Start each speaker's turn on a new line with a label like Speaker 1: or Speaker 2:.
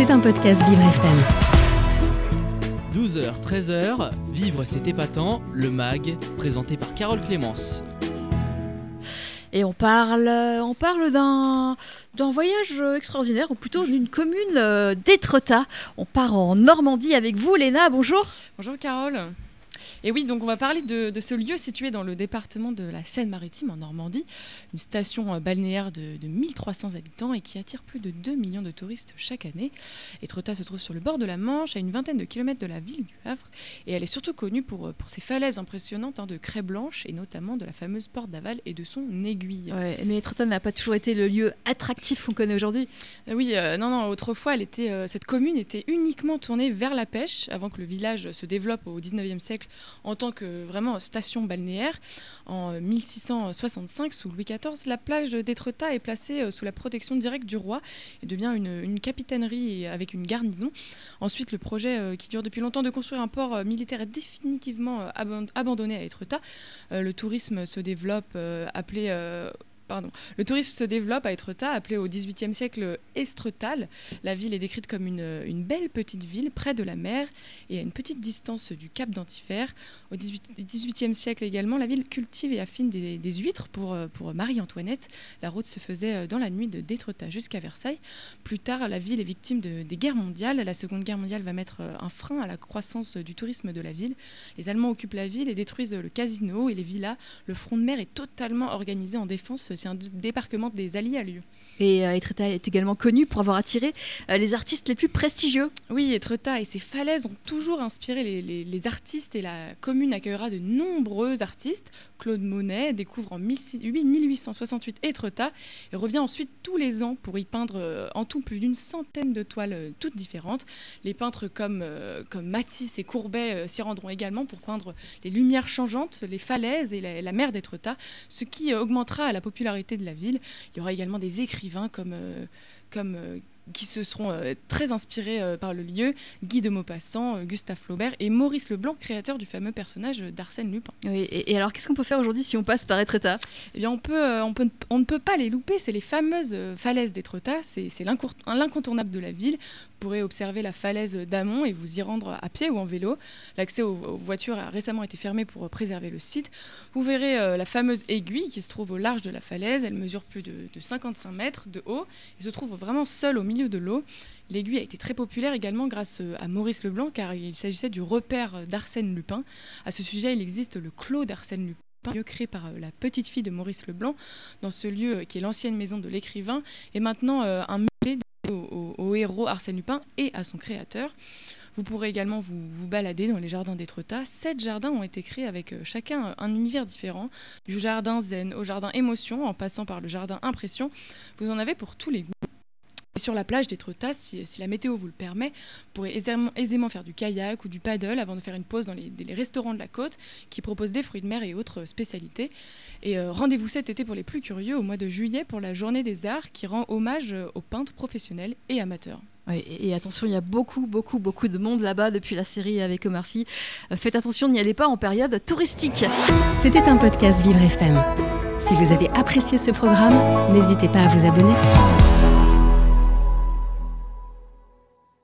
Speaker 1: C'est un podcast Vivre FM.
Speaker 2: 12h, 13h, Vivre c'est épatant, le MAG, présenté par Carole Clémence.
Speaker 3: Et on parle, on parle d'un, d'un voyage extraordinaire, ou plutôt d'une commune euh, d'Étretat. On part en Normandie avec vous, Léna. Bonjour.
Speaker 4: Bonjour Carole. Et oui, donc on va parler de, ce lieu situé dans le département de la Seine-Maritime en Normandie, une station euh, balnéaire de, 1300 habitants et qui attire plus de 2 millions de touristes chaque année. Etretat se trouve sur le bord de la Manche, à une vingtaine de kilomètres de la ville du Havre, et elle est surtout connue pour, euh, pour ses falaises impressionnantes hein, de craie blanche et notamment de la fameuse porte d'aval et de son aiguille.
Speaker 3: Ouais, mais Etretat n'a pas toujours été le lieu attractif qu'on connaît aujourd'hui.
Speaker 4: Euh, oui, non, non, autrefois, elle était, cette commune était uniquement tournée vers la pêche avant que le village se développe au 19e siècle en tant que vraiment station balnéaire. En 1665, sous Louis XIV, la plage d'Étretat est placée euh, sous la protection directe du roi et devient une, capitainerie avec une garnison. Ensuite, le projet euh, qui dure depuis longtemps de construire un port euh, militaire est définitivement abandonné à Étretat. Le tourisme se développe, appelé le tourisme se développe à Etretat, appelé au XVIIIe siècle Estretal. La ville est décrite comme une, belle petite ville près de la mer et à une petite distance du cap d'Antifère. Au XVIIIe siècle également, la ville cultive et affine des, huîtres pour, pour Marie-Antoinette. La route se faisait euh, dans la nuit de d'Étretat jusqu'à Versailles. Plus tard, la ville est victime de, des guerres mondiales. La Seconde Guerre mondiale va mettre euh, un frein à la croissance du tourisme de la ville. Les Allemands occupent la ville et détruisent le casino et les villas. Le front de mer est totalement organisé en défense c'est un débarquement des Alliés à lieu.
Speaker 3: Et euh, Etretat est également connu pour avoir attiré euh, les artistes les plus prestigieux.
Speaker 4: Oui, Etretat et ses falaises ont toujours inspiré les, artistes et la commune accueillera de nombreux artistes. Claude Monet découvre en 1868 Etretat et revient ensuite tous les ans pour y peindre euh, en tout plus d'une centaine de toiles toutes différentes. Les peintres comme, comme Matisse et Courbet s'y rendront également pour peindre les lumières changeantes, les falaises et la, la mer d'Etretat, ce qui augmentera la popularité de la ville. Il y aura également des écrivains comme, euh, comme euh, qui se seront euh, très inspirés par le lieu, Guy de Maupassant, Gustave Flaubert et Maurice Leblanc, créateur du fameux personnage d'Arsène Lupin.
Speaker 3: et, alors qu'est-ce qu'on peut faire aujourd'hui si on passe par Etretat
Speaker 4: Eh bien on, peut, on, peut, on ne peut pas les louper, c'est les fameuses falaises d'Etretat, c'est l'incontournable de la ville pourrez observer la falaise d'Amont et vous y rendre à pied ou en vélo. L'accès aux, voitures a récemment été fermé pour préserver le site. Vous verrez euh, la fameuse aiguille qui se trouve au large de la falaise. Elle mesure plus de, 55 mètres de haut et se trouve vraiment seule au milieu de l'eau. L'aiguille a été très populaire également grâce euh, à Maurice Leblanc car il s'agissait du repère d'Arsène Lupin. À ce sujet, il existe le Clos d'Arsène Lupin lieu créé par euh, la petite fille de Maurice Leblanc dans ce lieu qui est l'ancienne maison de l'écrivain et maintenant un musée au, héros Arsène Lupin et à son créateur. Vous pourrez également vous, balader dans les jardins d'Étretat. Sept jardins ont été créés avec euh, chacun un univers différent, du jardin zen au jardin émotion, en passant par le jardin impression. Vous en avez pour tous les goûts. Sur la plage d'Étretat, si, si, la météo vous le permet, vous pourrez aisément, faire du kayak ou du paddle avant de faire une pause dans les, restaurants de la côte qui proposent des fruits de mer et autres spécialités. Et euh, rendez-vous cet été pour les plus curieux au mois de juillet pour la journée des arts qui rend hommage euh, aux peintres professionnels et amateurs.
Speaker 3: et, attention, il y a beaucoup, beaucoup, beaucoup de monde là-bas depuis la série avec Omar Sy. Euh, faites attention, n'y allez pas en période touristique.
Speaker 1: C'était un podcast Vivre FM. Si vous avez apprécié ce programme, n'hésitez pas à vous abonner.